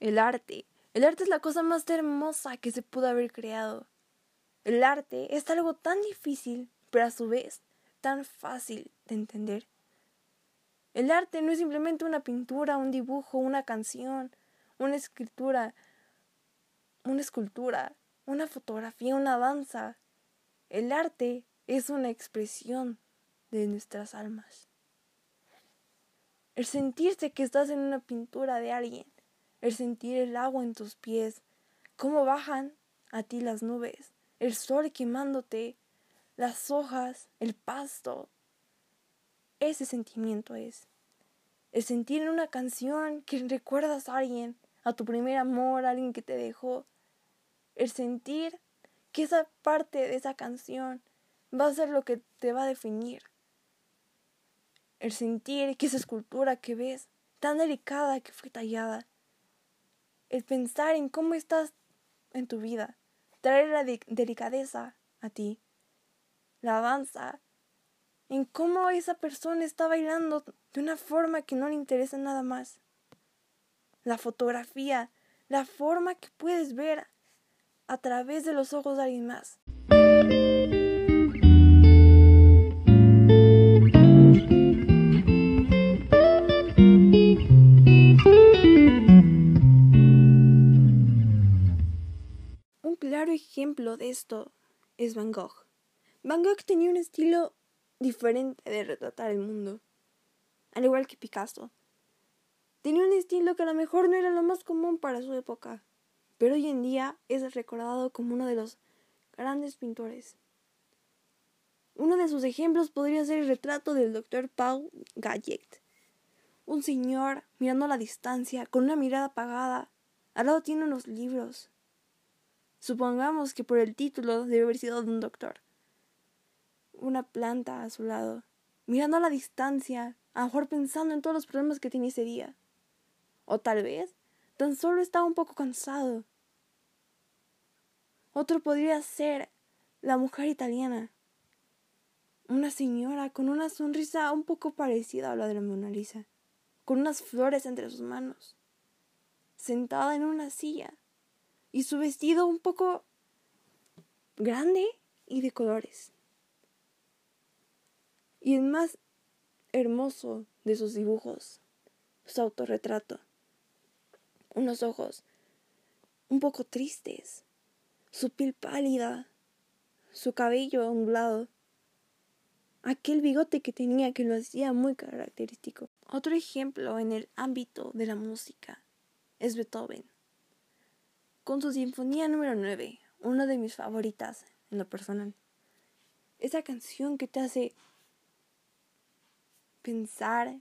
El arte. El arte es la cosa más hermosa que se pudo haber creado. El arte es algo tan difícil, pero a su vez tan fácil de entender. El arte no es simplemente una pintura, un dibujo, una canción, una escritura, una escultura, una fotografía, una danza. El arte es una expresión de nuestras almas. El sentirse que estás en una pintura de alguien, el sentir el agua en tus pies, cómo bajan a ti las nubes, el sol quemándote, las hojas, el pasto. Ese sentimiento es. El sentir en una canción que recuerdas a alguien, a tu primer amor, a alguien que te dejó. El sentir que esa parte de esa canción va a ser lo que te va a definir. El sentir que esa escultura que ves, tan delicada que fue tallada. El pensar en cómo estás en tu vida traer la delicadeza a ti, la danza, en cómo esa persona está bailando de una forma que no le interesa nada más. La fotografía, la forma que puedes ver a través de los ojos de alguien más. Claro ejemplo de esto es Van Gogh. Van Gogh tenía un estilo diferente de retratar el mundo, al igual que Picasso. Tenía un estilo que a lo mejor no era lo más común para su época, pero hoy en día es recordado como uno de los grandes pintores. Uno de sus ejemplos podría ser el retrato del doctor Paul Gallet, un señor mirando a la distancia, con una mirada apagada. Al lado tiene unos libros, Supongamos que por el título debe haber sido de un doctor. Una planta a su lado, mirando a la distancia, a lo mejor pensando en todos los problemas que tenía ese día. O tal vez tan solo estaba un poco cansado. Otro podría ser la mujer italiana. Una señora con una sonrisa un poco parecida a la de la Mona Lisa, con unas flores entre sus manos, sentada en una silla, y su vestido un poco grande y de colores. Y el más hermoso de sus dibujos, su autorretrato. Unos ojos un poco tristes, su piel pálida, su cabello ondulado, aquel bigote que tenía que lo hacía muy característico. Otro ejemplo en el ámbito de la música es Beethoven con su Sinfonía número 9, una de mis favoritas en lo personal. Esa canción que te hace pensar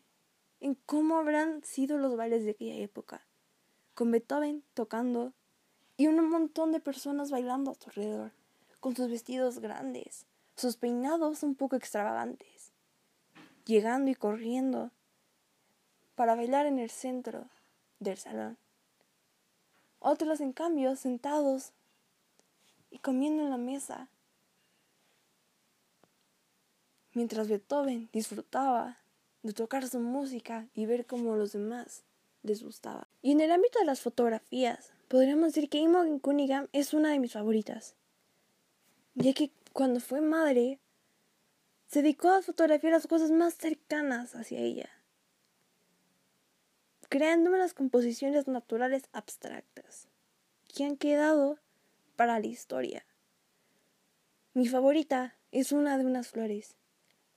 en cómo habrán sido los bailes de aquella época, con Beethoven tocando y un montón de personas bailando a su alrededor, con sus vestidos grandes, sus peinados un poco extravagantes, llegando y corriendo para bailar en el centro del salón. Otros, en cambio, sentados y comiendo en la mesa, mientras Beethoven disfrutaba de tocar su música y ver cómo los demás les gustaba. Y en el ámbito de las fotografías, podríamos decir que Imogen Cunningham es una de mis favoritas, ya que cuando fue madre, se dedicó a fotografiar las cosas más cercanas hacia ella creándome las composiciones naturales abstractas que han quedado para la historia. Mi favorita es una de unas flores.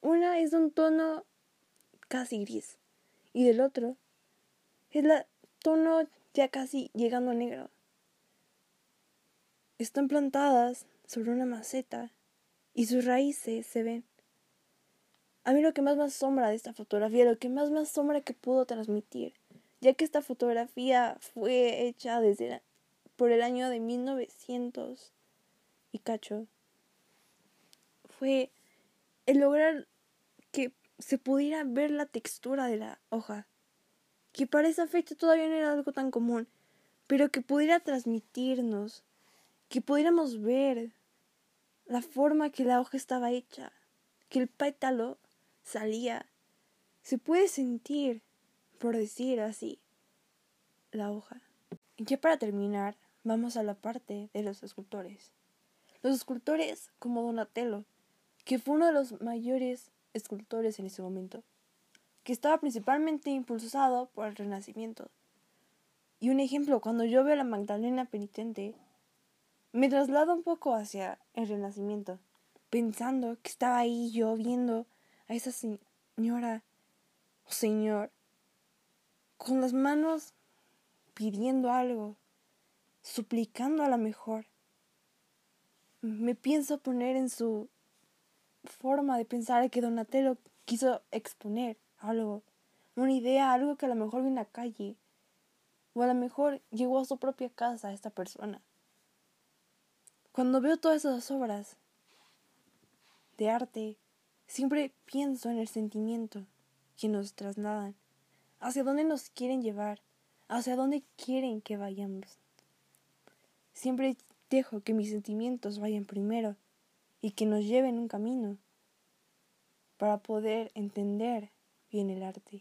Una es de un tono casi gris y del otro es el tono ya casi llegando a negro. Están plantadas sobre una maceta y sus raíces se ven. A mí lo que más me asombra de esta fotografía, lo que más me asombra que pudo transmitir, ya que esta fotografía fue hecha desde por el año de 1900 y cacho, fue el lograr que se pudiera ver la textura de la hoja, que para esa fecha todavía no era algo tan común, pero que pudiera transmitirnos, que pudiéramos ver la forma que la hoja estaba hecha, que el pétalo salía, se puede sentir por decir así, la hoja. ya para terminar, vamos a la parte de los escultores. Los escultores como Donatello, que fue uno de los mayores escultores en ese momento, que estaba principalmente impulsado por el Renacimiento. Y un ejemplo, cuando yo veo a la Magdalena penitente, me traslado un poco hacia el Renacimiento, pensando que estaba ahí yo viendo a esa señora o señor con las manos pidiendo algo, suplicando a la mejor. Me pienso poner en su forma de pensar que Donatello quiso exponer algo, una idea, algo que a lo mejor vio en la calle, o a lo mejor llegó a su propia casa esta persona. Cuando veo todas esas obras de arte, siempre pienso en el sentimiento que nos trasladan, hacia dónde nos quieren llevar, hacia dónde quieren que vayamos. Siempre dejo que mis sentimientos vayan primero y que nos lleven un camino para poder entender bien el arte.